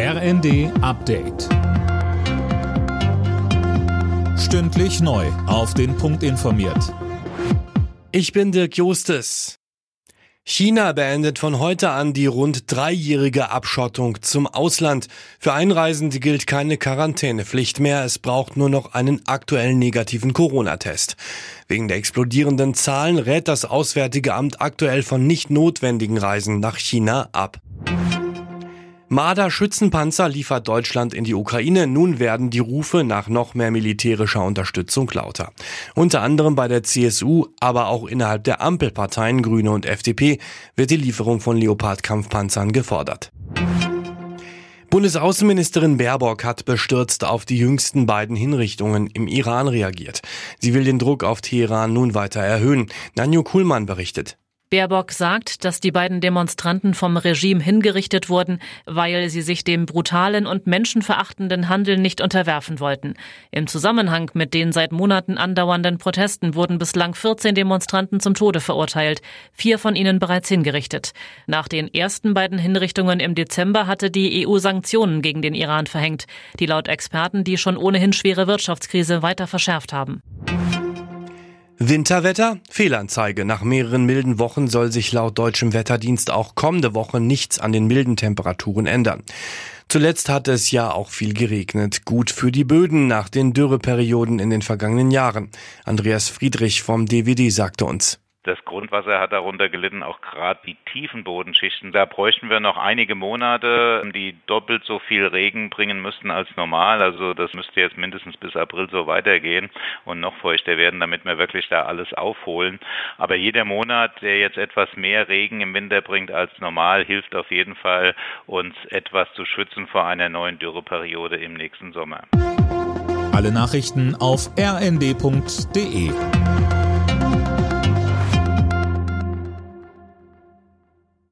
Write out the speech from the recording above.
RND Update. Stündlich neu. Auf den Punkt informiert. Ich bin Dirk Jostes. China beendet von heute an die rund dreijährige Abschottung zum Ausland. Für Einreisende gilt keine Quarantänepflicht mehr. Es braucht nur noch einen aktuellen negativen Corona-Test. Wegen der explodierenden Zahlen rät das Auswärtige Amt aktuell von nicht notwendigen Reisen nach China ab. Marder-Schützenpanzer liefert Deutschland in die Ukraine. Nun werden die Rufe nach noch mehr militärischer Unterstützung lauter. Unter anderem bei der CSU, aber auch innerhalb der Ampelparteien Grüne und FDP wird die Lieferung von Leopard-Kampfpanzern gefordert. Bundesaußenministerin Baerbock hat bestürzt auf die jüngsten beiden Hinrichtungen im Iran reagiert. Sie will den Druck auf Teheran nun weiter erhöhen. Nanju Kuhlmann berichtet. Baerbock sagt, dass die beiden Demonstranten vom Regime hingerichtet wurden, weil sie sich dem brutalen und menschenverachtenden Handeln nicht unterwerfen wollten. Im Zusammenhang mit den seit Monaten andauernden Protesten wurden bislang 14 Demonstranten zum Tode verurteilt, vier von ihnen bereits hingerichtet. Nach den ersten beiden Hinrichtungen im Dezember hatte die EU Sanktionen gegen den Iran verhängt, die laut Experten die schon ohnehin schwere Wirtschaftskrise weiter verschärft haben. Winterwetter? Fehlanzeige. Nach mehreren milden Wochen soll sich laut deutschem Wetterdienst auch kommende Woche nichts an den milden Temperaturen ändern. Zuletzt hat es ja auch viel geregnet. Gut für die Böden nach den Dürreperioden in den vergangenen Jahren. Andreas Friedrich vom DVD sagte uns. Das Grundwasser hat darunter gelitten, auch gerade die tiefen Bodenschichten. Da bräuchten wir noch einige Monate, die doppelt so viel Regen bringen müssten als normal. Also das müsste jetzt mindestens bis April so weitergehen und noch feuchter werden, damit wir wirklich da alles aufholen. Aber jeder Monat, der jetzt etwas mehr Regen im Winter bringt als normal, hilft auf jeden Fall, uns etwas zu schützen vor einer neuen Dürreperiode im nächsten Sommer. Alle Nachrichten auf rnd.de